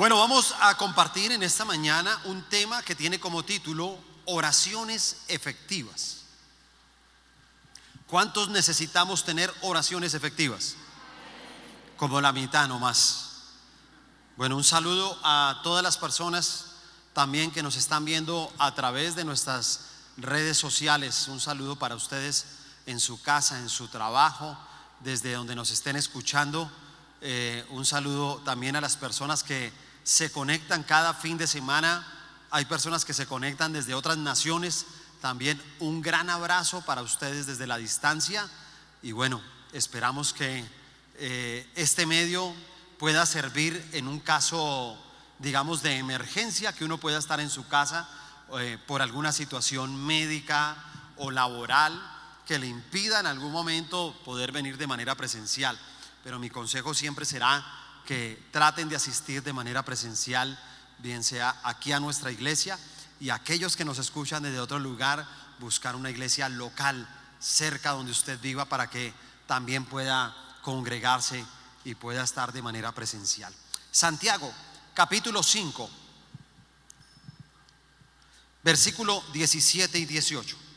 Bueno, vamos a compartir en esta mañana un tema que tiene como título oraciones efectivas. ¿Cuántos necesitamos tener oraciones efectivas? Como la mitad no más. Bueno, un saludo a todas las personas también que nos están viendo a través de nuestras redes sociales. Un saludo para ustedes en su casa, en su trabajo, desde donde nos estén escuchando. Eh, un saludo también a las personas que se conectan cada fin de semana. Hay personas que se conectan desde otras naciones. También un gran abrazo para ustedes desde la distancia. Y bueno, esperamos que eh, este medio pueda servir en un caso, digamos, de emergencia, que uno pueda estar en su casa eh, por alguna situación médica o laboral que le impida en algún momento poder venir de manera presencial. Pero mi consejo siempre será que traten de asistir de manera presencial, bien sea aquí a nuestra iglesia y aquellos que nos escuchan desde otro lugar, buscar una iglesia local cerca donde usted viva para que también pueda congregarse y pueda estar de manera presencial. Santiago, capítulo 5, versículo 17 y 18.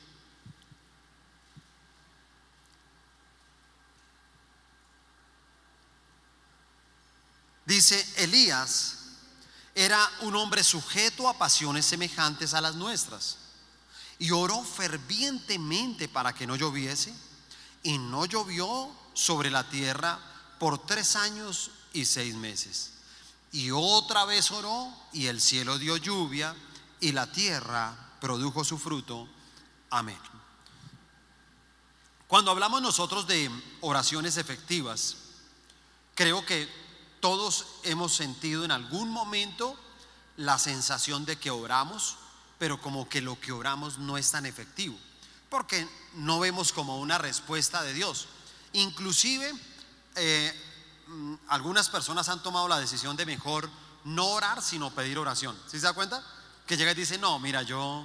Dice, Elías era un hombre sujeto a pasiones semejantes a las nuestras y oró fervientemente para que no lloviese y no llovió sobre la tierra por tres años y seis meses. Y otra vez oró y el cielo dio lluvia y la tierra produjo su fruto. Amén. Cuando hablamos nosotros de oraciones efectivas, creo que todos hemos sentido en algún momento la sensación de que oramos, pero como que lo que oramos no es tan efectivo, porque no vemos como una respuesta de Dios. Inclusive, eh, mm, algunas personas han tomado la decisión de mejor no orar, sino pedir oración. ¿Sí se da cuenta? Que llega y dice, no, mira, yo,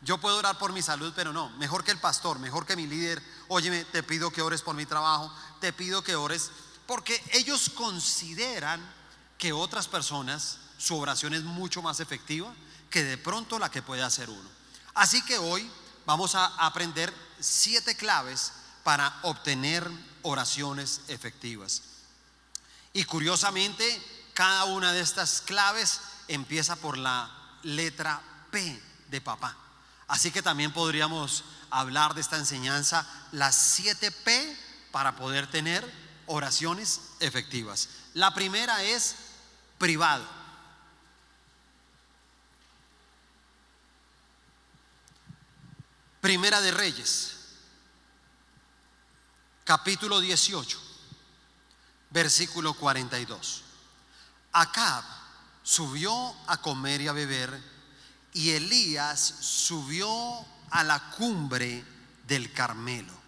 yo puedo orar por mi salud, pero no, mejor que el pastor, mejor que mi líder, óyeme, te pido que ores por mi trabajo, te pido que ores porque ellos consideran que otras personas, su oración es mucho más efectiva que de pronto la que puede hacer uno. Así que hoy vamos a aprender siete claves para obtener oraciones efectivas. Y curiosamente, cada una de estas claves empieza por la letra P de papá. Así que también podríamos hablar de esta enseñanza, las siete P para poder tener oraciones efectivas. La primera es privado. Primera de Reyes, capítulo 18, versículo 42. Acab subió a comer y a beber y Elías subió a la cumbre del Carmelo.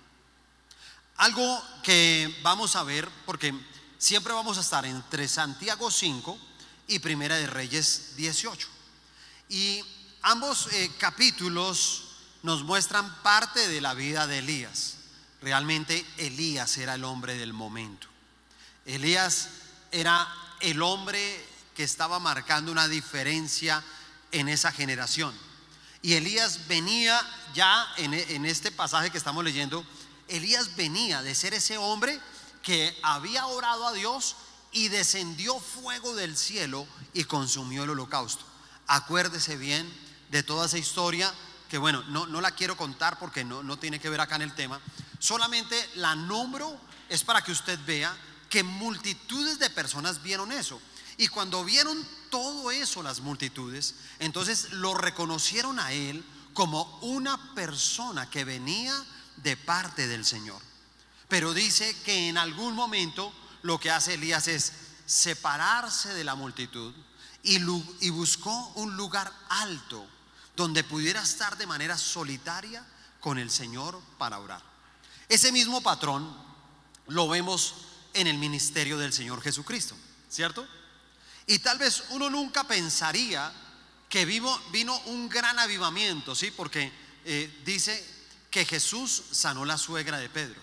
Algo que vamos a ver, porque siempre vamos a estar entre Santiago 5 y Primera de Reyes 18. Y ambos eh, capítulos nos muestran parte de la vida de Elías. Realmente Elías era el hombre del momento. Elías era el hombre que estaba marcando una diferencia en esa generación. Y Elías venía ya en, en este pasaje que estamos leyendo, Elías venía de ser ese hombre que había orado a Dios y descendió fuego del cielo y consumió el holocausto. Acuérdese bien de toda esa historia que bueno, no, no la quiero contar porque no, no tiene que ver acá en el tema. Solamente la nombro es para que usted vea que multitudes de personas vieron eso. Y cuando vieron todo eso las multitudes, entonces lo reconocieron a él como una persona que venía de parte del Señor. Pero dice que en algún momento lo que hace Elías es separarse de la multitud y, buscó un lugar alto donde pudiera estar de manera solitaria con el Señor para orar. Ese mismo patrón lo vemos en el ministerio del Señor Jesucristo, ¿cierto? Y tal vez uno nunca pensaría que vino, un gran avivamiento, ¿sí? Porque eh, dice que Jesús sanó la suegra de Pedro.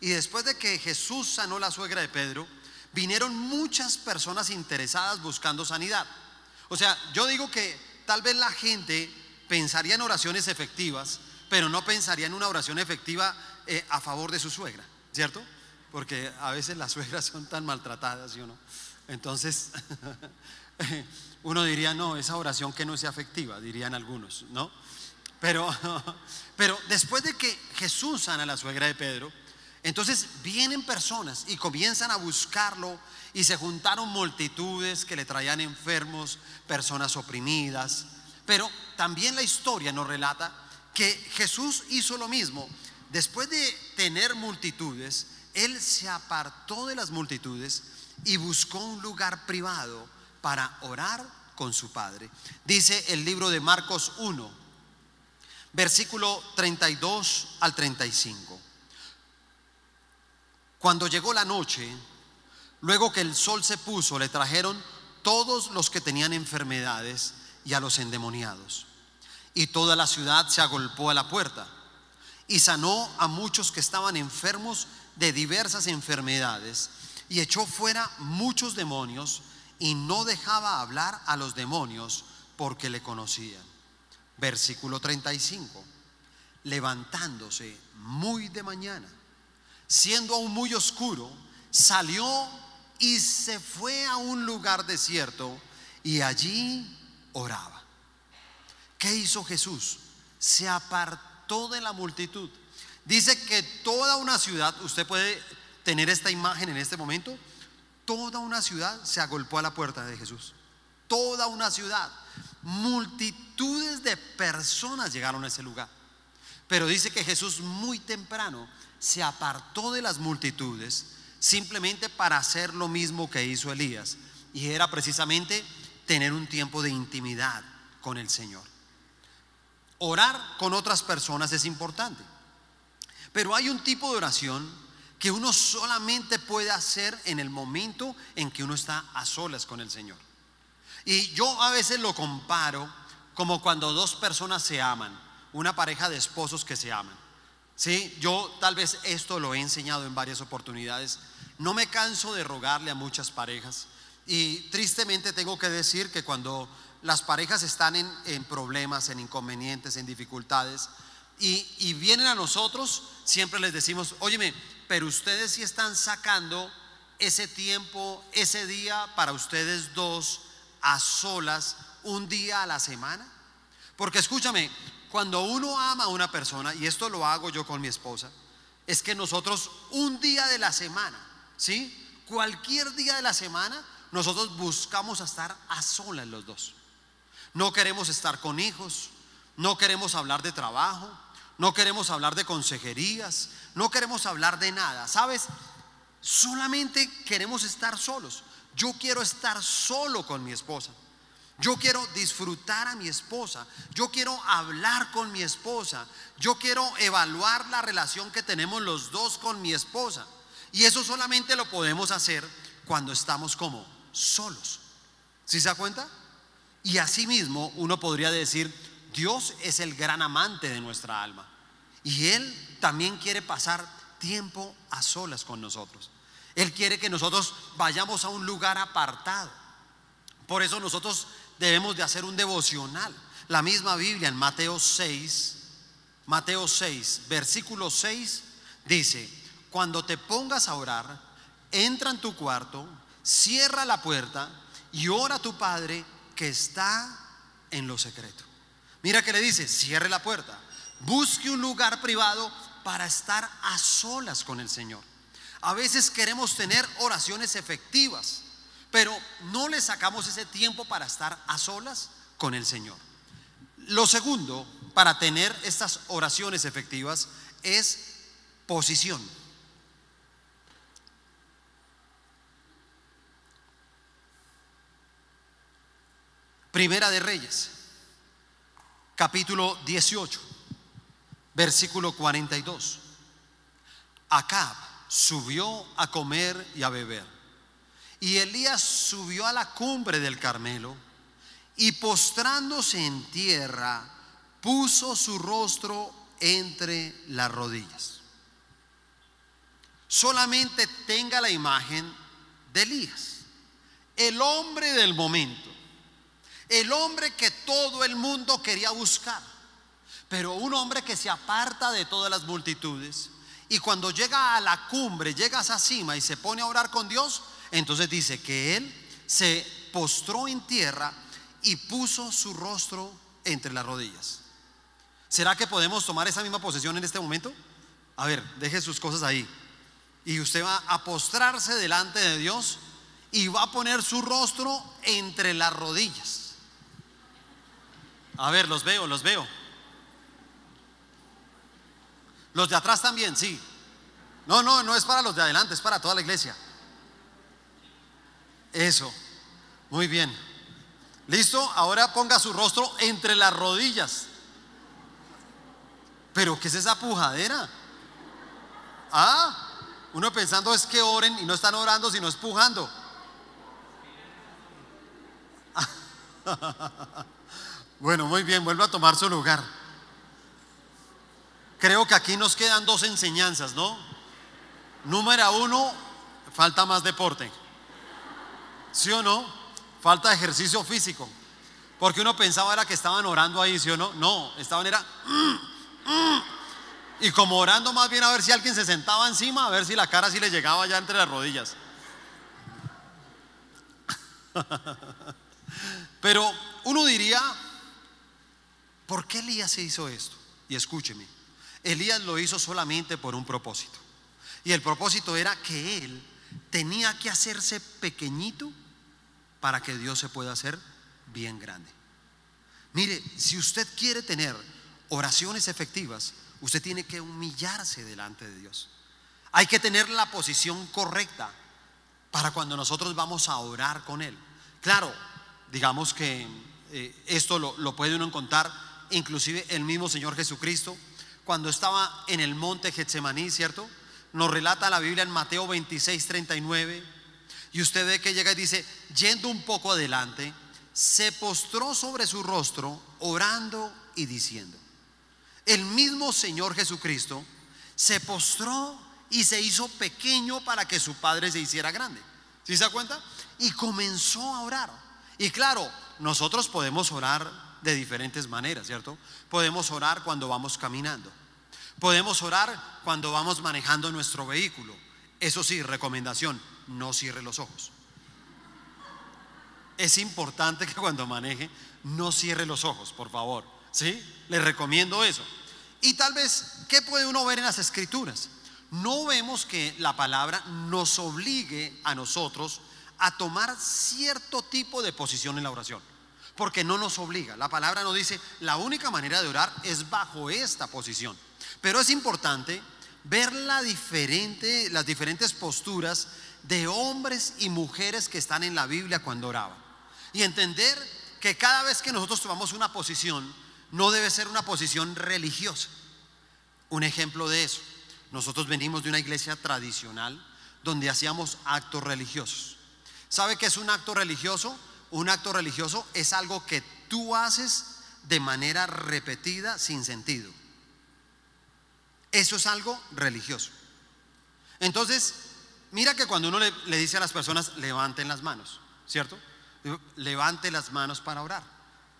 Y después de que Jesús sanó la suegra de Pedro, vinieron muchas personas interesadas buscando sanidad. O sea, yo digo que tal vez la gente pensaría en oraciones efectivas, pero no pensaría en una oración efectiva eh, a favor de su suegra, ¿cierto? Porque a veces las suegras son tan maltratadas, ¿sí o? Entonces, uno diría, no, esa oración que no sea afectiva, dirían algunos, ¿no? Pero, pero después de que Jesús sana a la suegra de Pedro, entonces vienen personas y comienzan a buscarlo y se juntaron multitudes que le traían enfermos, personas oprimidas. Pero también la historia nos relata que Jesús hizo lo mismo. Después de tener multitudes, Él se apartó de las multitudes y buscó un lugar privado para orar con su Padre. Dice el libro de Marcos 1, versículo 32 al 35. Cuando llegó la noche, luego que el sol se puso, le trajeron todos los que tenían enfermedades y a los endemoniados. Y toda la ciudad se agolpó a la puerta y sanó a muchos que estaban enfermos de diversas enfermedades y echó fuera muchos demonios y no dejaba hablar a los demonios porque le conocían. Versículo 35. Levantándose muy de mañana, siendo aún muy oscuro, salió y se fue a un lugar desierto y allí oraba. ¿Qué hizo Jesús? Se apartó de la multitud. Dice que toda una ciudad, usted puede tener esta imagen en este momento, toda una ciudad se agolpó a la puerta de Jesús. Toda una ciudad. Multitudes de personas llegaron a ese lugar. Pero dice que Jesús muy temprano se apartó de las multitudes simplemente para hacer lo mismo que hizo Elías. Y era precisamente tener un tiempo de intimidad con el Señor. Orar con otras personas es importante. Pero hay un tipo de oración que uno solamente puede hacer en el momento en que uno está a solas con el Señor. Y yo a veces lo comparo como cuando dos personas se aman, una pareja de esposos que se aman. Sí, yo tal vez esto lo he enseñado en varias oportunidades. No me canso de rogarle a muchas parejas. Y tristemente tengo que decir que cuando las parejas están en, problemas, en inconvenientes, en dificultades, y, y, vienen a nosotros, siempre les decimos, óyeme, pero ustedes sí están sacando ese tiempo, ese día para ustedes dos a solas, un día a la semana. Porque escúchame, cuando uno ama a una persona, y esto lo hago yo con mi esposa, es que nosotros un día de la semana, ¿sí? Cualquier día de la semana, nosotros buscamos estar a solas los dos. No queremos estar con hijos, no queremos hablar de trabajo, no queremos hablar de consejerías, no queremos hablar de nada. ¿Sabes? Solamente queremos estar solos. Yo quiero estar solo con mi esposa. Yo quiero disfrutar a mi esposa. Yo quiero hablar con mi esposa. Yo quiero evaluar la relación que tenemos los dos con mi esposa. Y eso solamente lo podemos hacer cuando estamos como solos. ¿Sí se da cuenta? Y asimismo uno podría decir, Dios es el gran amante de nuestra alma. Y Él también quiere pasar tiempo a solas con nosotros. Él quiere que nosotros vayamos a un lugar apartado. Por eso nosotros debemos de hacer un devocional. La misma Biblia en Mateo 6, Mateo 6, versículo 6 dice, cuando te pongas a orar, entra en tu cuarto, cierra la puerta y ora a tu Padre que está en lo secreto. Mira que le dice, cierre la puerta, busque un lugar privado para estar a solas con el Señor. A veces queremos tener oraciones efectivas, pero no le sacamos ese tiempo para estar a solas con el Señor. Lo segundo, para tener estas oraciones efectivas, es posición. Primera de Reyes, capítulo 18, versículo 42. Acab subió a comer y a beber y Elías subió a la cumbre del Carmelo y postrándose en tierra, puso su rostro entre las rodillas. Solamente tenga la imagen de Elías, el hombre del momento, el hombre que todo el mundo quería buscar, pero un hombre que se aparta de todas las multitudes y cuando llega a la cumbre, llega a esa cima y se pone a orar con Dios, entonces dice que él se postró en tierra y puso su rostro entre las rodillas. ¿Será que podemos tomar esa misma posición en este momento? A ver, deje sus cosas ahí. Y usted va a postrarse delante de Dios y va a poner su rostro entre las rodillas. A ver, los veo, los veo. Los de atrás también, sí. No, no, no es para los de adelante, es para toda la iglesia. Eso. Muy bien. ¿Listo? Ahora ponga su rostro entre las rodillas. Pero ¿qué es esa pujadera? Ah, uno pensando es que oren y no están orando, sino espujando. bueno, muy bien, vuelvo a tomar su lugar. Creo que aquí nos quedan dos enseñanzas, ¿no? Número uno, falta más deporte. ¿Sí o no? Falta ejercicio físico. Porque uno pensaba era que estaban orando ahí, ¿sí o no? No, estaban era... Mm, mm". y como orando más bien a ver si alguien se sentaba encima, a ver si la cara sí le llegaba ya entre las rodillas. Pero uno diría, ¿por qué Elías se hizo esto? Y escúcheme, Elías lo hizo solamente por un propósito. Y el propósito era que él tenía que hacerse pequeñito para que Dios se pueda hacer bien grande. Mire, si usted quiere tener oraciones efectivas, usted tiene que humillarse delante de Dios. Hay que tener la posición correcta para cuando nosotros vamos a orar con Él. Claro, digamos que eh, esto lo, lo puede uno encontrar, inclusive el mismo Señor Jesucristo, cuando estaba en el monte Getsemaní, ¿cierto? Nos relata la Biblia en Mateo 26, 39. Y usted ve que llega y dice, yendo un poco adelante, se postró sobre su rostro, orando y diciendo. El mismo Señor Jesucristo se postró y se hizo pequeño para que su Padre se hiciera grande. ¿Sí se da cuenta? Y comenzó a orar. Y claro, nosotros podemos orar de diferentes maneras, ¿cierto? Podemos orar cuando vamos caminando. Podemos orar cuando vamos manejando nuestro vehículo. Eso sí, recomendación, no cierre los ojos. Es importante que cuando maneje no cierre los ojos, por favor. ¿Sí? Le recomiendo eso. Y tal vez, ¿qué puede uno ver en las escrituras? No vemos que la palabra nos obligue a nosotros a tomar cierto tipo de posición en la oración. Porque no nos obliga. La palabra nos dice, la única manera de orar es bajo esta posición. Pero es importante ver las diferentes posturas de hombres y mujeres que están en la Biblia cuando oraban. Y entender que cada vez que nosotros tomamos una posición, no debe ser una posición religiosa. Un ejemplo de eso, nosotros venimos de una iglesia tradicional donde hacíamos actos religiosos. ¿Sabe qué es un acto religioso? Un acto religioso es algo que tú haces de manera repetida sin sentido. Eso es algo religioso. Entonces, mira que cuando uno le, dice a las personas, levanten las manos, ¿cierto? Levante las manos para orar.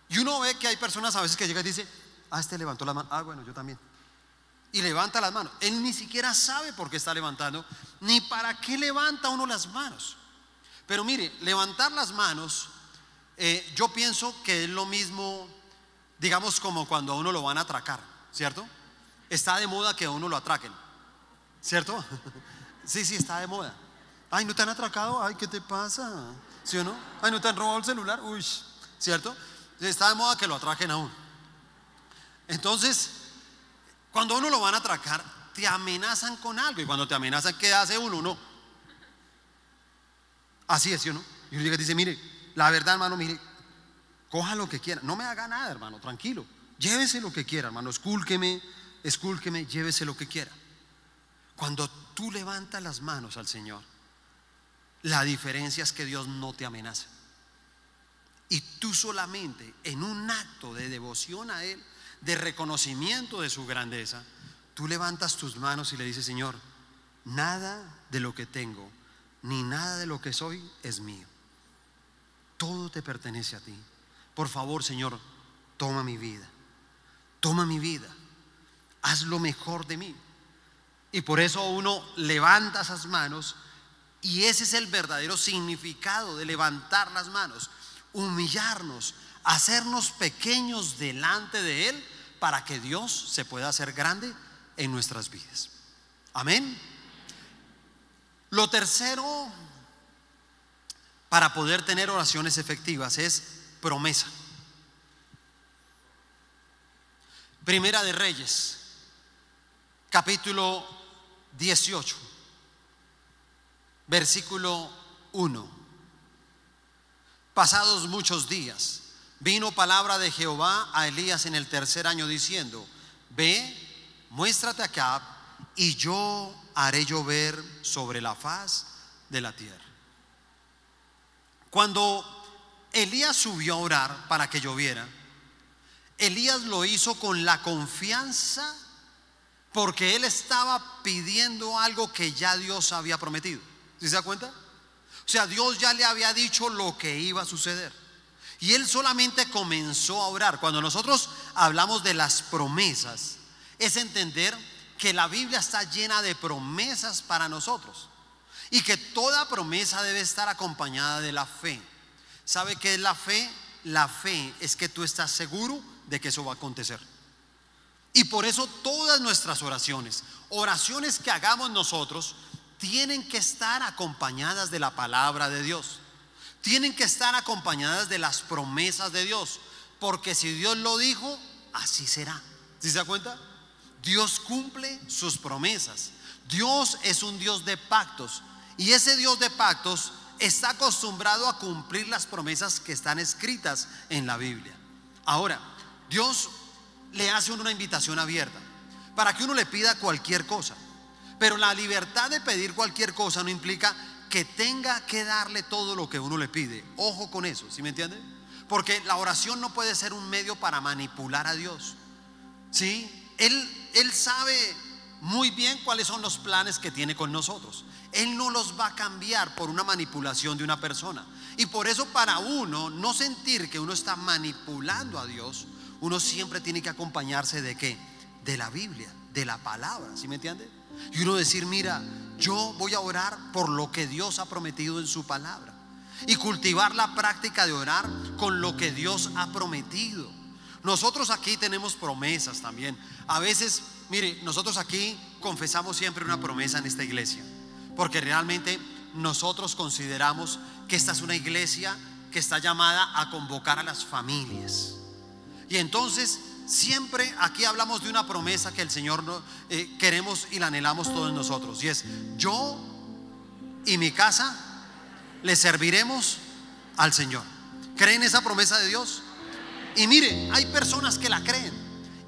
Y uno ve que hay personas a veces que llegan y dice, ah, este levantó las manos, ah, bueno, yo también. Y levanta las manos. Él ni siquiera sabe por qué está levantando, ni para qué levanta uno las manos. Pero mire, levantar las manos, eh, yo pienso que es lo mismo, digamos, como cuando a uno lo van a atracar, ¿cierto? Está de moda que a uno lo atraquen, ¿cierto? sí, sí, está de moda. Ay, ¿no te han atracado? Ay, ¿qué te pasa? ¿Sí o no? Ay, ¿no te han robado el celular? Uy, ¿cierto? Está de moda que lo atraquen a uno. Entonces, cuando uno lo van a atracar, te amenazan con algo. Y cuando te amenazan, ¿qué hace uno? No. Así es, ¿sí o no? Y uno dice, mire, la verdad, hermano, mire, coja lo que quiera. No me haga nada, hermano, tranquilo. Llévese lo que quiera, hermano. Escúlqueme, escúlqueme, llévese lo que quiera. Cuando tú levantas las manos al Señor, la diferencia es que Dios no te amenaza. Y tú solamente en un acto de devoción a Él, de reconocimiento de su grandeza, tú levantas tus manos y le dices, Señor, nada de lo que tengo ni nada de lo que soy es mío. Todo te pertenece a ti. Por favor, Señor, toma mi vida. Toma mi vida. Haz lo mejor de mí. Y por eso uno levanta esas manos y ese es el verdadero significado de levantar las manos, humillarnos, hacernos pequeños delante de Él para que Dios se pueda hacer grande en nuestras vidas. Amén. Lo tercero para poder tener oraciones efectivas es promesa. Primera de Reyes, capítulo 18, versículo 1. Pasados muchos días, vino palabra de Jehová a Elías en el tercer año diciendo, ve, muéstrate acá y yo haré llover sobre la faz de la tierra. Cuando Elías subió a orar para que lloviera, Elías lo hizo con la confianza porque él estaba pidiendo algo que ya Dios había prometido. ¿Sí se da cuenta? O sea, Dios ya le había dicho lo que iba a suceder. Y él solamente comenzó a orar. Cuando nosotros hablamos de las promesas, es entender que la Biblia está llena de promesas para nosotros. Y que toda promesa debe estar acompañada de la fe. ¿Sabe qué es la fe? La fe es que tú estás seguro de que eso va a acontecer. Y por eso todas nuestras oraciones, oraciones que hagamos nosotros, tienen que estar acompañadas de la palabra de Dios. Tienen que estar acompañadas de las promesas de Dios. Porque si Dios lo dijo, así será. ¿Sí se da cuenta? Dios cumple sus promesas. Dios es un Dios de pactos. Y ese Dios de pactos está acostumbrado a cumplir las promesas que están escritas en la Biblia. Ahora, Dios le hace una invitación abierta para que uno le pida cualquier cosa. Pero la libertad de pedir cualquier cosa no implica que tenga que darle todo lo que uno le pide. Ojo con eso, ¿sí me entiende? Porque la oración no puede ser un medio para manipular a Dios. ¿Sí? Él, él sabe muy bien cuáles son los planes que tiene con nosotros. Él no los va a cambiar por una manipulación de una persona. Y por eso para uno no sentir que uno está manipulando a Dios, uno siempre tiene que acompañarse de qué? De la Biblia, de la palabra, ¿sí me entiende? Y uno decir, mira, yo voy a orar por lo que Dios ha prometido en su palabra. Y cultivar la práctica de orar con lo que Dios ha prometido. Nosotros aquí tenemos promesas también. A veces, mire, nosotros aquí confesamos siempre una promesa en esta iglesia. Porque realmente nosotros consideramos que esta es una iglesia que está llamada a convocar a las familias. Y entonces siempre aquí hablamos de una promesa que el Señor eh, queremos y la anhelamos todos nosotros. Y es, yo y mi casa le serviremos al Señor. ¿Creen esa promesa de Dios? Y mire, hay personas que la creen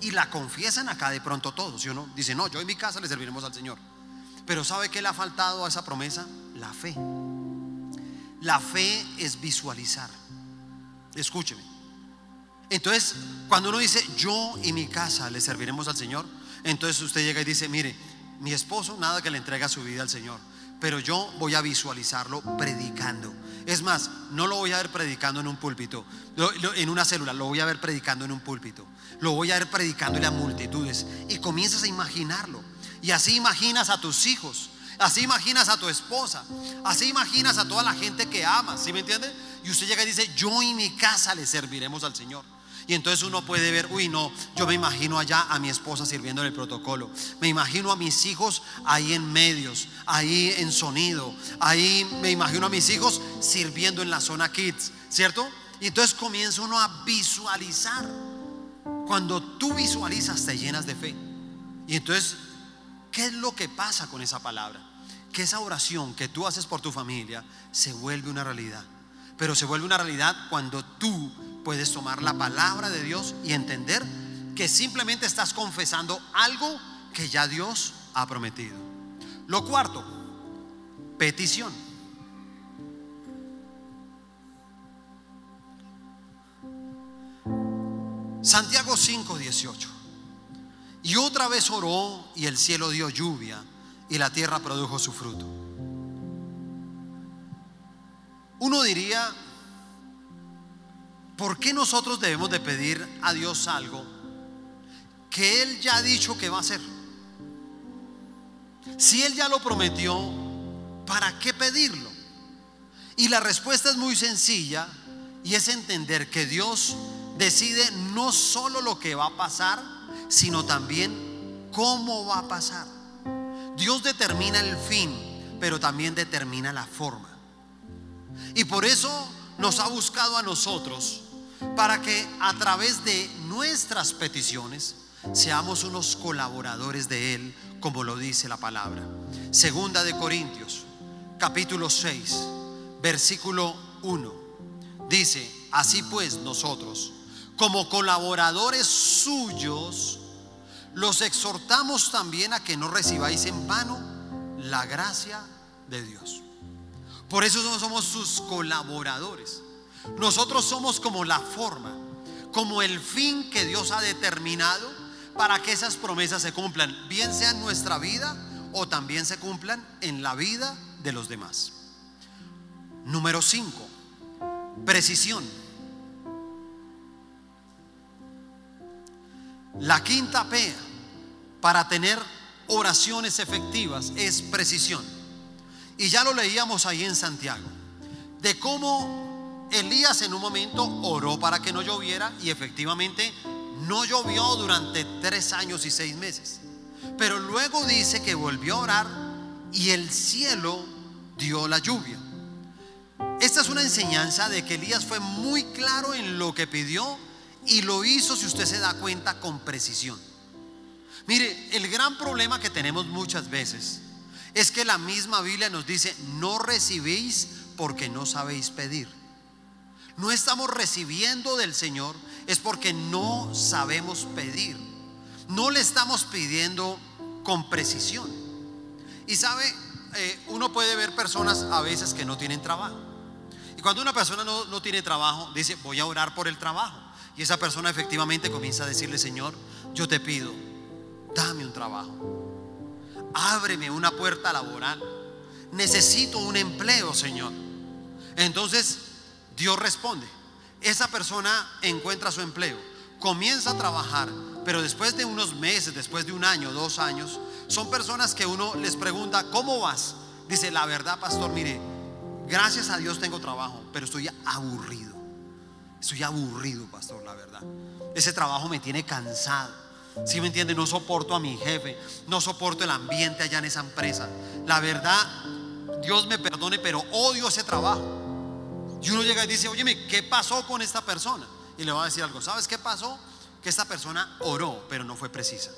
y la confiesan acá de pronto todos. ¿sí o no? Dicen, no, yo y mi casa le serviremos al Señor. Pero ¿sabe qué le ha faltado a esa promesa? La fe. La fe es visualizar. Escúcheme. Entonces, cuando uno dice, yo y mi casa le serviremos al Señor, entonces usted llega y dice, mire, mi esposo nada que le entrega su vida al Señor, pero yo voy a visualizarlo predicando. Es más, no lo voy a ver predicando en un púlpito, en una célula, lo voy a ver predicando en un púlpito, lo voy a ver predicándole a multitudes y comienzas a imaginarlo. Y así imaginas a tus hijos, así imaginas a tu esposa, así imaginas a toda la gente que amas, ¿sí me entiende? Y usted llega y dice, yo y mi casa le serviremos al Señor. Y entonces uno puede ver, uy, no, yo me imagino allá a mi esposa sirviendo en el protocolo. Me imagino a mis hijos ahí en medios, ahí en sonido. Ahí me imagino a mis hijos sirviendo en la zona kids, ¿cierto? Y entonces comienza uno a visualizar. Cuando tú visualizas te llenas de fe. Y entonces, ¿qué es lo que pasa con esa palabra? Que esa oración que tú haces por tu familia se vuelve una realidad. Pero se vuelve una realidad cuando tú puedes tomar la palabra de Dios y entender que simplemente estás confesando algo que ya Dios ha prometido. Lo cuarto, petición. Santiago 5, 18. Y otra vez oró y el cielo dio lluvia y la tierra produjo su fruto. uno diría, ¿por qué nosotros debemos de pedir a Dios algo que Él ya ha dicho que va a hacer? Si Él ya lo prometió, ¿para qué pedirlo? Y la respuesta es muy sencilla y es entender que Dios decide no solo lo que va a pasar, sino también cómo va a pasar. Dios determina el fin, pero también determina la forma. Y por eso nos ha buscado a nosotros para que a través de nuestras peticiones seamos unos colaboradores de Él, como lo dice la palabra. Segunda de Corintios, capítulo 6, versículo 1. Dice, así pues nosotros, como colaboradores suyos, los exhortamos también a que no recibáis en vano la gracia de Dios. Por eso somos sus colaboradores. Nosotros somos como la forma, como el fin que Dios ha determinado para que esas promesas se cumplan, bien sea en nuestra vida o también se cumplan en la vida de los demás. Número 5. Precisión. La quinta P para tener oraciones efectivas es precisión. Y ya lo leíamos ahí en Santiago, de cómo Elías en un momento oró para que no lloviera y efectivamente no llovió durante tres años y seis meses. Pero luego dice que volvió a orar y el cielo dio la lluvia. Esta es una enseñanza de que Elías fue muy claro en lo que pidió y lo hizo, si usted se da cuenta, con precisión. Mire, el gran problema que tenemos muchas veces es que la misma Biblia nos dice, no recibís porque no sabéis pedir. No estamos recibiendo del Señor es porque no sabemos pedir. No le estamos pidiendo con precisión. Y sabe, eh, uno puede ver personas a veces que no tienen trabajo. Y cuando una persona no, no tiene trabajo, dice, voy a orar por el trabajo. Y esa persona efectivamente comienza a decirle, Señor, yo te pido, dame un trabajo ábreme una puerta laboral. Necesito un empleo, Señor. Entonces Dios responde. Esa persona encuentra su empleo, comienza a trabajar, pero después de unos meses, después de un año, dos años, son personas que uno les pregunta, ¿cómo vas? Dice, la verdad, pastor, mire, gracias a Dios tengo trabajo, pero estoy aburrido. Estoy aburrido, pastor, la verdad. Ese trabajo me tiene cansado. Si me entiende, no soporto a mi jefe, no soporto el ambiente allá en esa empresa. La verdad, Dios me perdone, pero odio ese trabajo. Y uno llega y dice, oye, ¿qué pasó con esta persona? Y le va a decir algo, ¿sabes qué pasó? Que esta persona oró, pero no fue precisa.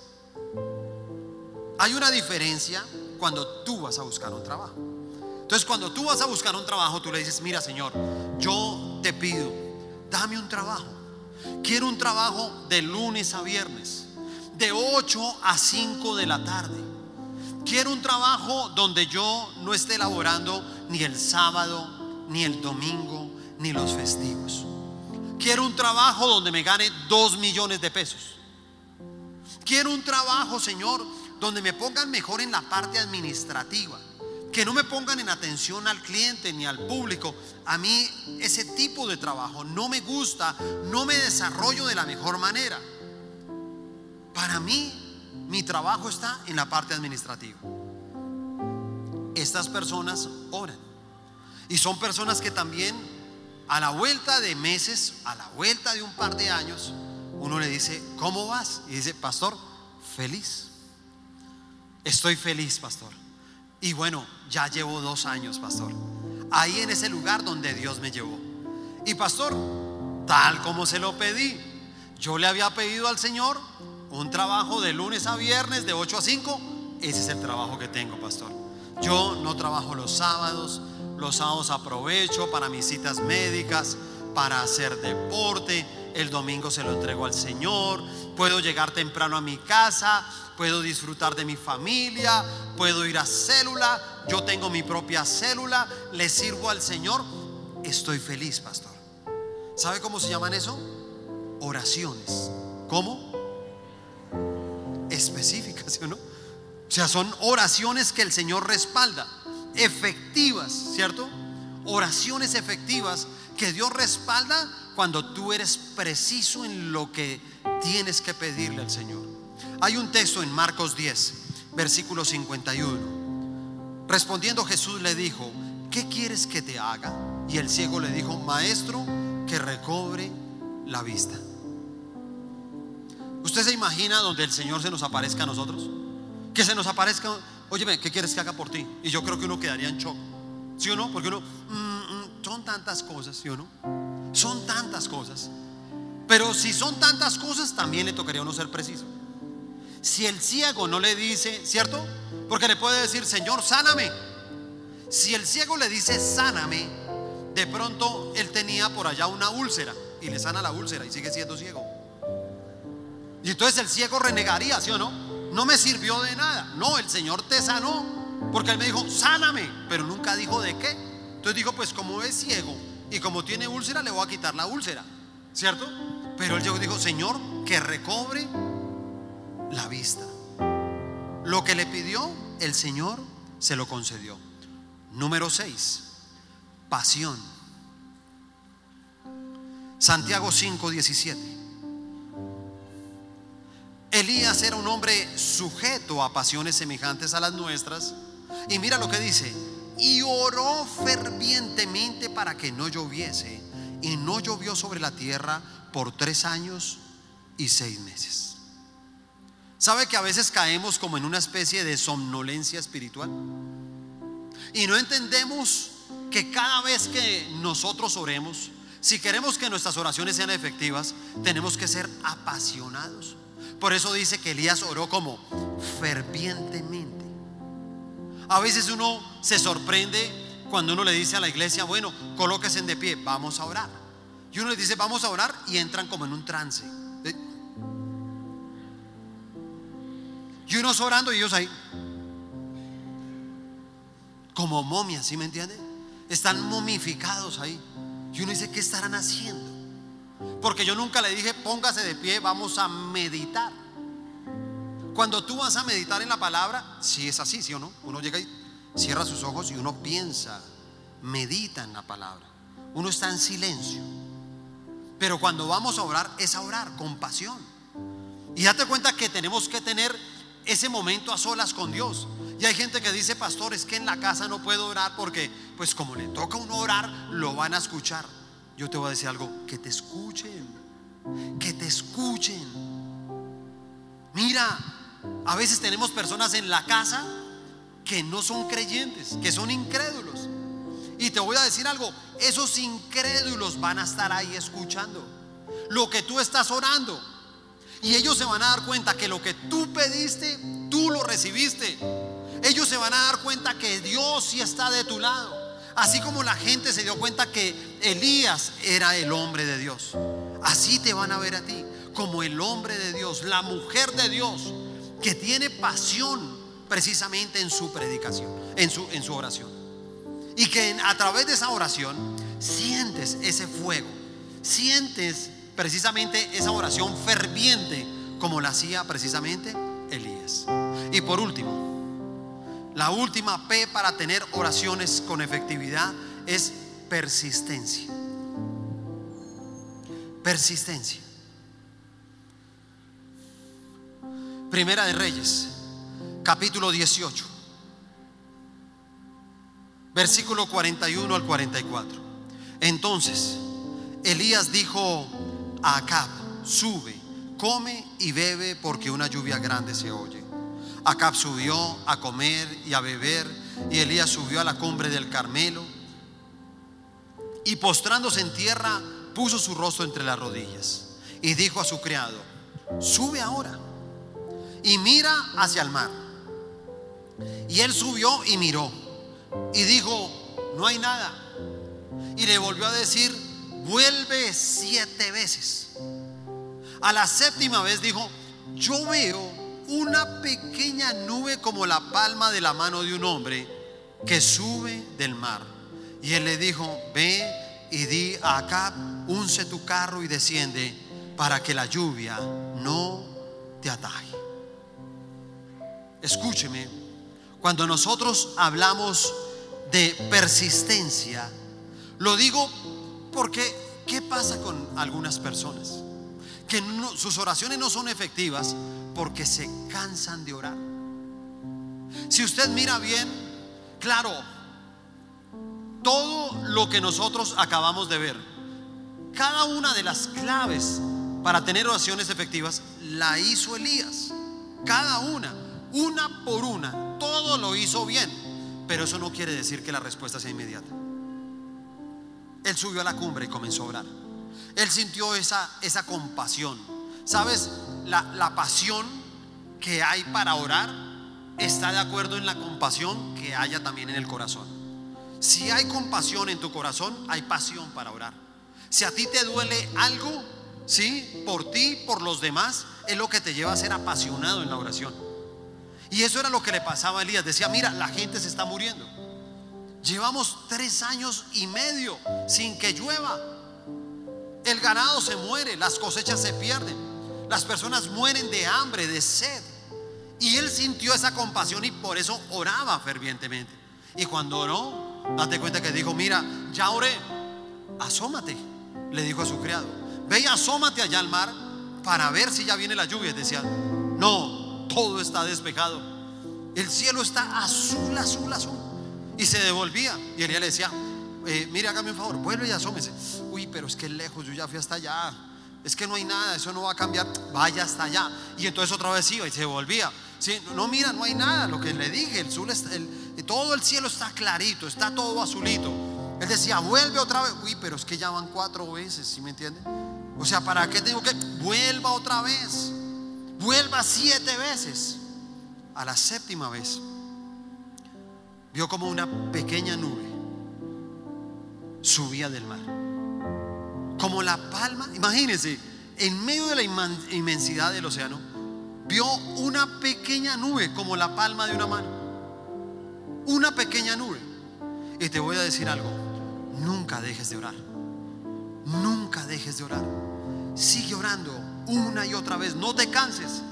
Hay una diferencia cuando tú vas a buscar un trabajo. Entonces, cuando tú vas a buscar un trabajo, tú le dices, mira, Señor, yo te pido, dame un trabajo. Quiero un trabajo de lunes a viernes de 8 a 5 de la tarde. Quiero un trabajo donde yo no esté elaborando ni el sábado, ni el domingo, ni los festivos. Quiero un trabajo donde me gane 2 millones de pesos. Quiero un trabajo, Señor, donde me pongan mejor en la parte administrativa. Que no me pongan en atención al cliente ni al público. A mí ese tipo de trabajo no me gusta, no me desarrollo de la mejor manera. Para mí, mi trabajo está en la parte administrativa. Estas personas oran. Y son personas que también a la vuelta de meses, a la vuelta de un par de años, uno le dice, ¿cómo vas? Y dice, pastor, feliz. Estoy feliz, pastor. Y bueno, ya llevo dos años, pastor. Ahí en ese lugar donde Dios me llevó. Y pastor, tal como se lo pedí, yo le había pedido al Señor un trabajo de lunes a viernes, de 8 a 5, ese es el trabajo que tengo, pastor. Yo no trabajo los sábados, los sábados aprovecho para mis citas médicas, para hacer deporte, el domingo se lo entrego al Señor, puedo llegar temprano a mi casa, puedo disfrutar de mi familia, puedo ir a célula, yo tengo mi propia célula, le sirvo al Señor, estoy feliz, pastor. ¿Sabe cómo se llaman eso? Oraciones. ¿Cómo? específicas, ¿sí o no? O sea, son oraciones que el Señor respalda, efectivas, ¿cierto? oraciones efectivas que Dios respalda cuando tú eres preciso en lo que tienes que pedirle al Señor. Hay un texto en Marcos 10, versículo 51. Respondiendo Jesús le dijo, ¿qué quieres que te haga? Y el ciego le dijo, maestro, que recobre la vista. ¿Usted se imagina donde el Señor se nos aparezca a nosotros? Que se nos aparezca, óyeme, ¿qué quieres que haga por ti? Y yo creo que uno quedaría en shock. ¿Sí o no? Porque uno, mm, mm, son tantas cosas, ¿sí o no? Son tantas cosas. Pero si son tantas cosas, también le tocaría a uno ser preciso. Si el ciego no le dice, ¿cierto? Porque le puede decir, Señor, sáname. Si el ciego le dice, sáname, de pronto él tenía por allá una úlcera y le sana la úlcera y sigue siendo ciego. Y entonces el ciego renegaría, ¿sí o no? No me sirvió de nada. No, el Señor te sanó. Porque él me dijo, sáname. Pero nunca dijo de qué. Entonces dijo, pues como es ciego y como tiene úlcera, le voy a quitar la úlcera. ¿Cierto? Pero él dijo, Señor, que recobre la vista. Lo que le pidió, el Señor se lo concedió. Número 6. Pasión. Santiago 5, 17. Elías era un hombre sujeto a pasiones semejantes a las nuestras. Y mira lo que dice. Y oró fervientemente para que no lloviese. Y no llovió sobre la tierra por tres años y seis meses. ¿Sabe que a veces caemos como en una especie de somnolencia espiritual? Y no entendemos que cada vez que nosotros oremos, si queremos que nuestras oraciones sean efectivas, tenemos que ser apasionados. Por eso dice que Elías oró como fervientemente. A veces uno se sorprende cuando uno le dice a la iglesia, bueno, colóquese de pie, vamos a orar. Y uno le dice, vamos a orar y entran como en un trance. Y uno orando y ellos ahí, como momias, ¿sí me entiende? Están momificados ahí. Y uno dice, ¿qué estarán haciendo? Porque yo nunca le dije, póngase de pie, vamos a meditar. Cuando tú vas a meditar en la palabra, si es así, ¿sí o no? Uno llega y cierra sus ojos y uno piensa, medita en la palabra. Uno está en silencio. Pero cuando vamos a orar, es a orar con pasión. Y date cuenta que tenemos que tener ese momento a solas con Dios. Y hay gente que dice, pastor, es que en la casa no puedo orar porque, pues como le toca a uno orar, lo van a escuchar. Yo te voy a decir algo, que te escuchen, que te escuchen. Mira, a veces tenemos personas en la casa que no son creyentes, que son incrédulos. Y te voy a decir algo, esos incrédulos van a estar ahí escuchando lo que tú estás orando. Y ellos se van a dar cuenta que lo que tú pediste, tú lo recibiste. Ellos se van a dar cuenta que Dios sí está de tu lado. Así como la gente se dio cuenta que Elías era el hombre de Dios. Así te van a ver a ti, como el hombre de Dios, la mujer de Dios, que tiene pasión precisamente en su predicación, en su, en su oración. Y que a través de esa oración sientes ese fuego, sientes precisamente esa oración ferviente como la hacía precisamente Elías. Y por último, la última P para tener oraciones con efectividad es persistencia. Persistencia. Primera de Reyes, capítulo 18, versículo 41 al 44. Entonces, Elías dijo a Acab, sube, come y bebe porque una lluvia grande se oye. Acab subió a comer y a beber y Elías subió a la cumbre del Carmelo y postrándose en tierra puso su rostro entre las rodillas y dijo a su criado, sube ahora y mira hacia el mar. Y él subió y miró y dijo, no hay nada. Y le volvió a decir, vuelve siete veces. A la séptima vez dijo, yo veo una pequeña nube como la palma de la mano de un hombre que sube del mar. Y él le dijo, ve y di a Acab, unce tu carro y desciende para que la lluvia no te ataje. Escúcheme, cuando nosotros hablamos de persistencia, Lo digo porque, ¿qué pasa con algunas personas? Que sus oraciones no son efectivas porque se cansan de orar. Si usted mira bien, claro, todo lo que nosotros acabamos de ver, cada una de las claves para tener oraciones efectivas la hizo Elías. Cada una, una por una, todo lo hizo bien. Pero eso no quiere decir que la respuesta sea inmediata. Él subió a la cumbre y comenzó a orar. Él sintió esa, esa compasión. ¿Sabes? La, pasión que hay para orar está de acuerdo en la compasión que haya también en el corazón. Si hay compasión en tu corazón, hay pasión para orar. Si a ti te duele algo, ¿sí? Por ti, por los demás, es lo que te lleva a ser apasionado en la oración. Y eso era lo que le pasaba a Elías. Decía, mira, la gente se está muriendo. Llevamos tres años y medio sin que llueva. El ganado se muere, las cosechas se pierden, las personas mueren de hambre, de sed. Y él sintió esa compasión y por eso oraba fervientemente. Y cuando oró, date cuenta que dijo, mira, ya oré, asómate, le dijo a su criado, ve y asómate allá al mar para ver si ya viene la lluvia. Decía, no, todo está despejado. El cielo está azul, azul, azul. Y se devolvía. Y Elías le decía, eh, mire, hágame un favor, vuelve y asómese. Uy, pero es que lejos, yo ya fui hasta allá. Es que no hay nada, eso no va a cambiar. Vaya hasta allá. Y entonces otra vez iba y se volvía. Sí, no, mira, no hay nada. Lo que le dije, el, azul el, todo el cielo está clarito, está todo azulito. Él decía, vuelve otra vez. Uy, pero es que ya van cuatro veces, ¿sí me entiende? O sea, ¿para qué tengo que? Vuelva otra vez. Vuelva siete veces. A la séptima vez, vio como una pequeña nube subía del mar. Como la palma, imagínense, en medio de la inmensidad del océano, vio una pequeña nube como la palma de una mano. Una pequeña nube. Y te voy a decir algo, nunca dejes de orar. Nunca dejes de orar. Sigue orando una y otra vez. No te canses.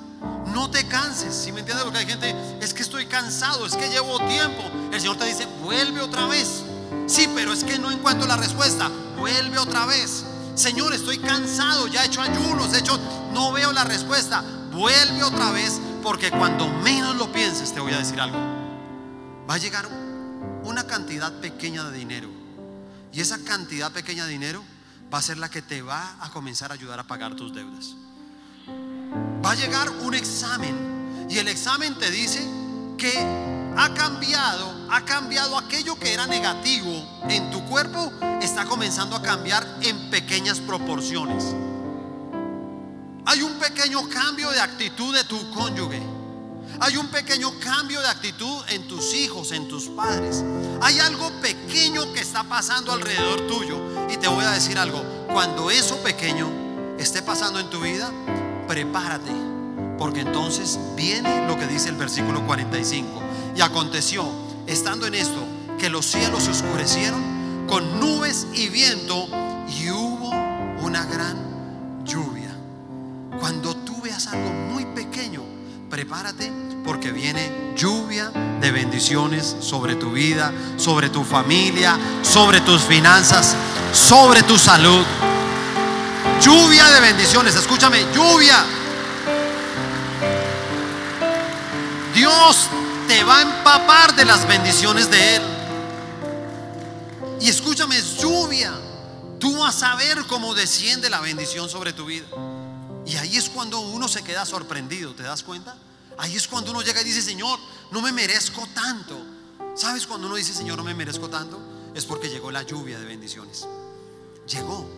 No te canses. Si me entiendes lo que hay gente, es que estoy cansado, es que llevo tiempo. El Señor te dice, vuelve otra vez. Sí, pero es que no encuentro la respuesta. Vuelve otra vez. Señor, estoy cansado, ya he hecho ayunos, he hecho, no veo la respuesta. Vuelve otra vez, porque cuando menos lo pienses, te voy a decir algo. Va a llegar una cantidad pequeña de dinero. Y esa cantidad pequeña de dinero va a ser la que te va a comenzar a ayudar a pagar tus deudas. Va a llegar un examen y el examen te dice que ha cambiado, ha cambiado aquello que era negativo en tu cuerpo, está comenzando a cambiar en pequeñas proporciones. Hay un pequeño cambio de actitud de tu cónyuge. Hay un pequeño cambio de actitud en tus hijos, en tus padres. Hay algo pequeño que está pasando alrededor tuyo. Y te voy a decir algo. Cuando eso pequeño esté pasando en tu vida, prepárate. Porque entonces viene lo que dice el versículo 45. Y aconteció, estando en esto, que los cielos se oscurecieron con nubes y viento y hubo una gran lluvia. Cuando tú veas algo muy pequeño, prepárate porque viene lluvia de bendiciones sobre tu vida, sobre tu familia, sobre tus finanzas, sobre tu salud. Lluvia de bendiciones, escúchame, lluvia. Dios te va a empapar de las bendiciones de Él. Y escúchame, es lluvia. Tú vas a ver cómo desciende la bendición sobre tu vida. Y ahí es cuando uno se queda sorprendido, ¿te das cuenta? Ahí es cuando uno llega y dice, Señor, no me merezco tanto. ¿Sabes cuando uno dice, Señor, no me merezco tanto? Es porque llegó la lluvia de bendiciones. Llegó.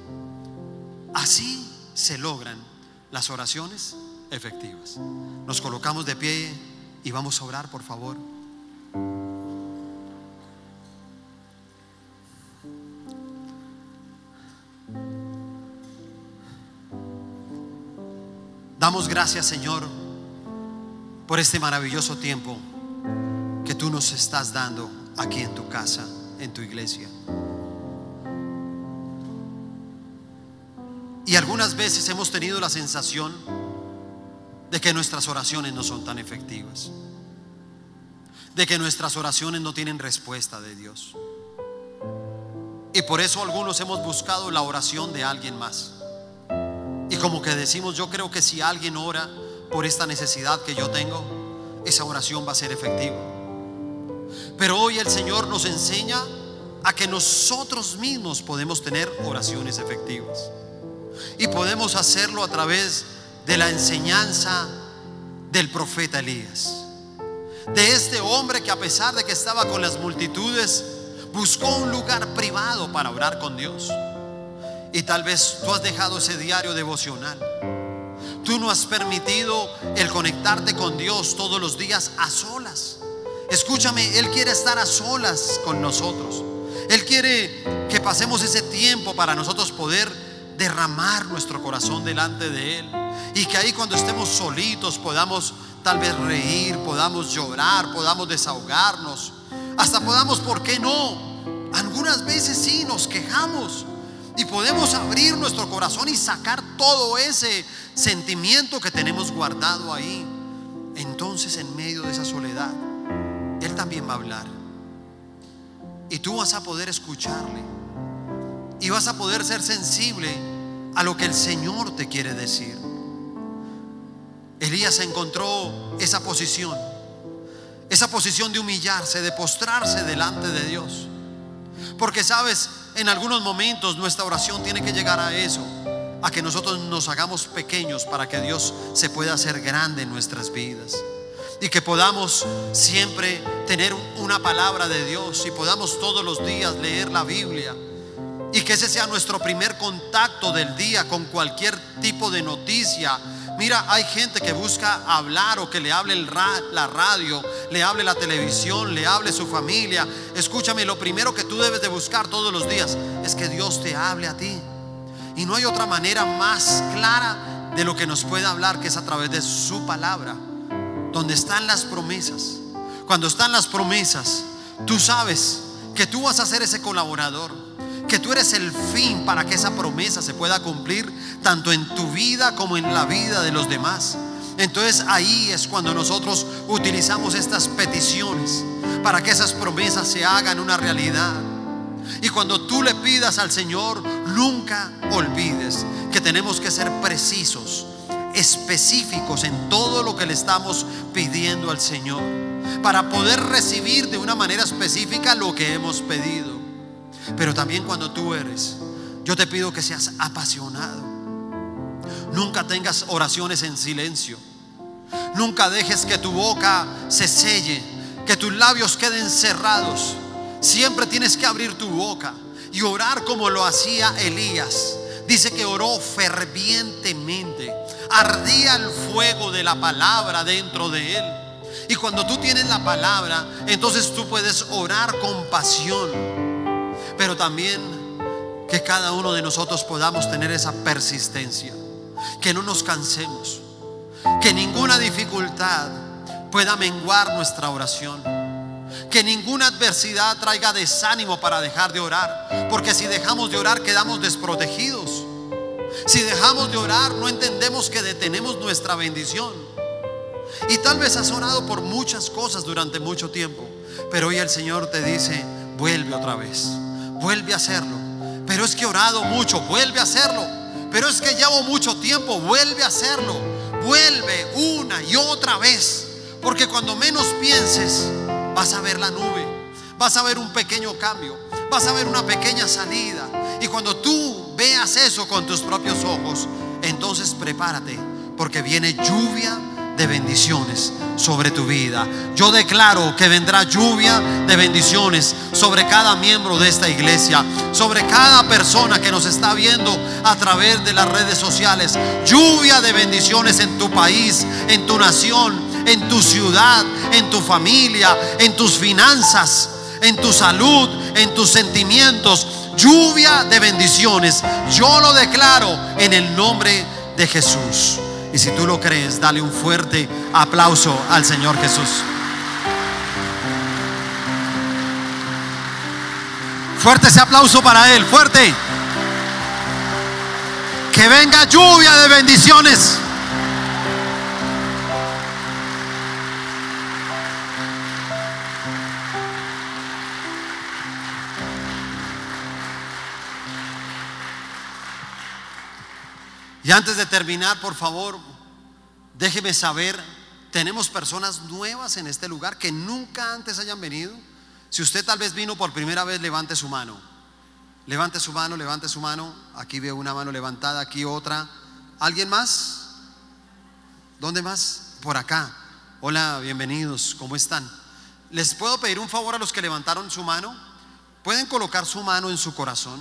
Así se logran las oraciones efectivas. Nos colocamos de pie y vamos a orar, por favor. Damos gracias, Señor por este maravilloso tiempo que tú nos estás dando aquí en tu casa, en tu iglesia. Y algunas veces hemos tenido la sensación de que nuestras oraciones no son tan efectivas, de que nuestras oraciones no tienen respuesta de Dios. Y por eso algunos hemos buscado la oración de alguien más. Y como que decimos, yo creo que si alguien ora por esta necesidad que yo tengo, esa oración va a ser efectiva. Pero hoy el Señor nos enseña a que nosotros mismos podemos tener oraciones efectivas. Y podemos hacerlo a través de la enseñanza del profeta Elías. De este hombre que a pesar de que estaba con las multitudes, buscó un lugar privado para orar con Dios. Y tal vez tú has dejado ese diario devocional. Tú no has permitido el conectarte con Dios todos los días a solas. Escúchame, Él quiere estar a solas con nosotros. Él quiere que pasemos ese tiempo para nosotros poder derramar nuestro corazón delante de Él. Y que ahí cuando estemos solitos podamos tal vez reír, podamos llorar, podamos desahogarnos. Hasta podamos, ¿por qué no? Algunas veces sí nos quejamos y podemos abrir nuestro corazón y sacar todo ese sentimiento que tenemos guardado ahí. Entonces en medio de esa soledad, Él también va a hablar. Y tú vas a poder escucharle. Y vas a poder ser sensible a lo que el Señor te quiere decir. Elías encontró esa posición esa posición de humillarse, de postrarse delante de Dios. Porque sabes, en algunos momentos nuestra oración tiene que llegar a eso, a que nosotros nos hagamos pequeños para que Dios se pueda hacer grande en nuestras vidas. Y que podamos siempre tener una palabra de Dios y podamos todos los días leer la Biblia. Y que ese sea nuestro primer contacto del día con cualquier tipo de noticia Mira, hay gente que busca hablar o que le hable la radio, le hable la televisión, le hable su familia. Escúchame, lo primero que tú debes de buscar todos los días es que Dios te hable a ti. Y no hay otra manera más clara de lo que nos puede hablar que es a través de su palabra, donde están las promesas. Cuando están las promesas, tú sabes que tú vas a ser ese colaborador que tú eres el fin para que esa promesa se pueda cumplir tanto en tu vida como en la vida de los demás. Entonces ahí es cuando nosotros utilizamos estas peticiones para que esas promesas se hagan una realidad. Y cuando tú le pidas al Señor, nunca olvides que tenemos que ser precisos, específicos en todo lo que le estamos pidiendo al Señor, para poder recibir de una manera específica lo que hemos pedido. Pero también cuando tú eres, yo te pido que seas apasionado. Nunca tengas oraciones en silencio. Nunca dejes que tu boca se selle, que tus labios queden cerrados. Siempre tienes que abrir tu boca y orar como lo hacía Elías. Dice que oró fervientemente. Ardía el fuego de la palabra dentro de él. Y cuando tú tienes la palabra, entonces tú puedes orar con pasión pero también que cada uno de nosotros podamos tener esa persistencia, que no nos cansemos, que ninguna dificultad pueda menguar nuestra oración, que ninguna adversidad traiga desánimo para dejar de orar, porque si dejamos de orar quedamos desprotegidos. Si dejamos de orar no entendemos que detenemos nuestra bendición. Y tal vez has orado por muchas cosas durante mucho tiempo, pero hoy el Señor te dice, vuelve otra vez vuelve a hacerlo. Pero es que he orado mucho, vuelve a hacerlo. Pero es que llevo mucho tiempo, vuelve a hacerlo. Vuelve una y otra vez. Porque cuando menos pienses, vas a ver la nube, vas a ver un pequeño cambio, vas a ver una pequeña salida. Y cuando tú veas eso con tus propios ojos, entonces prepárate, porque viene lluvia de bendiciones sobre tu vida. Yo declaro que vendrá lluvia de bendiciones sobre cada miembro de esta iglesia, sobre cada persona que nos está viendo a través de las redes sociales. Lluvia de bendiciones en tu país, en tu nación, en tu ciudad, en tu familia, en tus finanzas, en tu salud, en tus sentimientos. Lluvia de bendiciones. Yo lo declaro en el nombre de Jesús. Y si tú lo crees, dale un fuerte aplauso al Señor Jesús. Fuerte ese aplauso para Él, fuerte. Que venga lluvia de bendiciones. Antes de terminar, por favor, déjeme saber, tenemos personas nuevas en este lugar que nunca antes hayan venido. Si usted tal vez vino por primera vez, levante su mano. Levante su mano, levante su mano. Aquí veo una mano levantada, aquí otra. ¿Alguien más? ¿Dónde más? Por acá. Hola, bienvenidos, ¿cómo están? ¿Les puedo pedir un favor a los que levantaron su mano? Pueden colocar su mano en su corazón.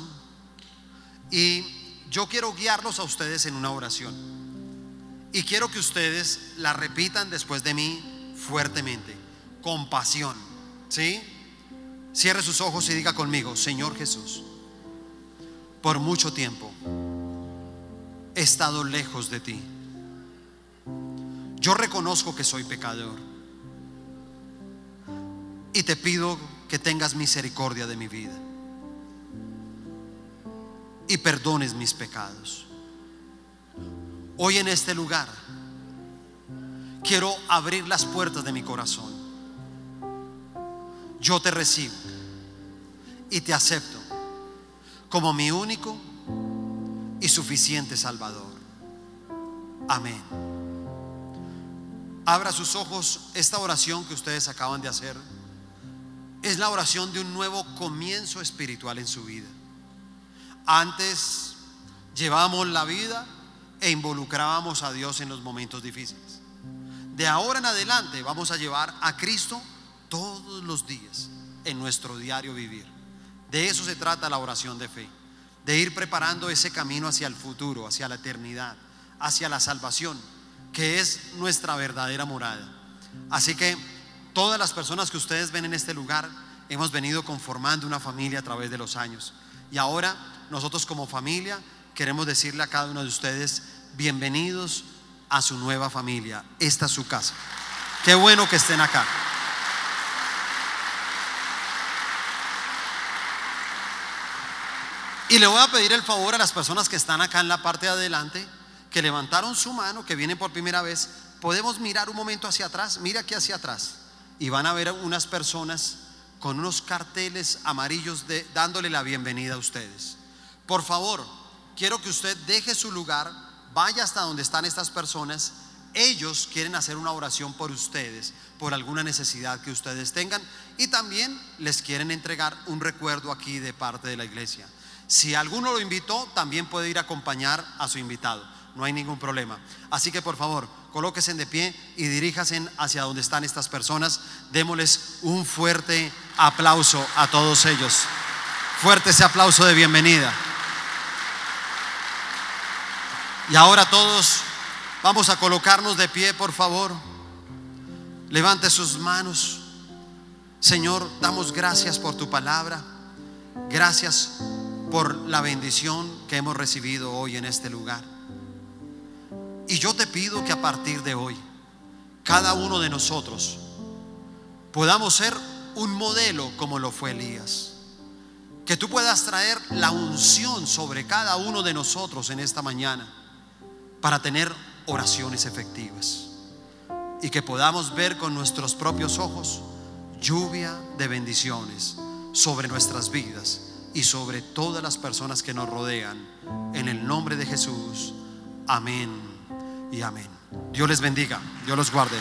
Y yo quiero guiarlos a ustedes en una oración. Y quiero que ustedes la repitan después de mí fuertemente, con pasión. ¿Sí? Cierre sus ojos y diga conmigo, Señor Jesús, por mucho tiempo he estado lejos de ti. Yo reconozco que soy pecador y te pido que tengas misericordia de mi vida y perdones mis pecados. Hoy en este lugar quiero abrir las puertas de mi corazón. Yo te recibo y te acepto como mi único y suficiente Salvador. Amén. Abra sus ojos. Esta oración que ustedes acaban de hacer es la oración de un nuevo comienzo espiritual en su vida. Antes llevábamos la vida e involucrábamos a Dios en los momentos difíciles. De ahora en adelante vamos a llevar a Cristo todos los días en nuestro diario vivir. De eso se trata la oración de fe, de ir preparando ese camino hacia el futuro, hacia la eternidad, hacia la salvación, que es nuestra verdadera morada. Así que todas las personas que ustedes ven en este lugar hemos venido conformando una familia a través de los años. Y ahora nosotros como familia queremos decirle a cada uno de ustedes, bienvenidos a su nueva familia. Esta es su casa. Qué bueno que estén acá. Y le voy a pedir el favor a las personas que están acá en la parte de adelante, que levantaron su mano, que vienen por primera vez. Podemos mirar un momento hacia atrás, mira aquí hacia atrás. Y van a ver unas personas con unos carteles amarillos de, dándole la bienvenida a ustedes. Por favor, quiero que usted deje su lugar, vaya hasta donde están estas personas. Ellos quieren hacer una oración por ustedes, por alguna necesidad que ustedes tengan y también les quieren entregar un recuerdo aquí de parte de la iglesia. Si alguno lo invitó, también puede ir a acompañar a su invitado. No hay ningún problema. Así que por favor, colóquense de pie y diríjase hacia donde están estas personas. Démosles un fuerte aplauso a todos ellos. Fuerte ese aplauso de bienvenida. Y ahora todos vamos a colocarnos de pie, por favor. Levante sus manos. Señor, damos gracias por tu palabra. Gracias por la bendición que hemos recibido hoy en este lugar. Y yo te pido que a partir de hoy, cada uno de nosotros podamos ser un modelo como lo fue Elías. Que tú puedas traer la unción sobre cada uno de nosotros en esta mañana para tener oraciones efectivas. Y que podamos ver con nuestros propios ojos lluvia de bendiciones sobre nuestras vidas y sobre todas las personas que nos rodean. En el nombre de Jesús. Amén y amén. Dios les bendiga. Dios los guarde.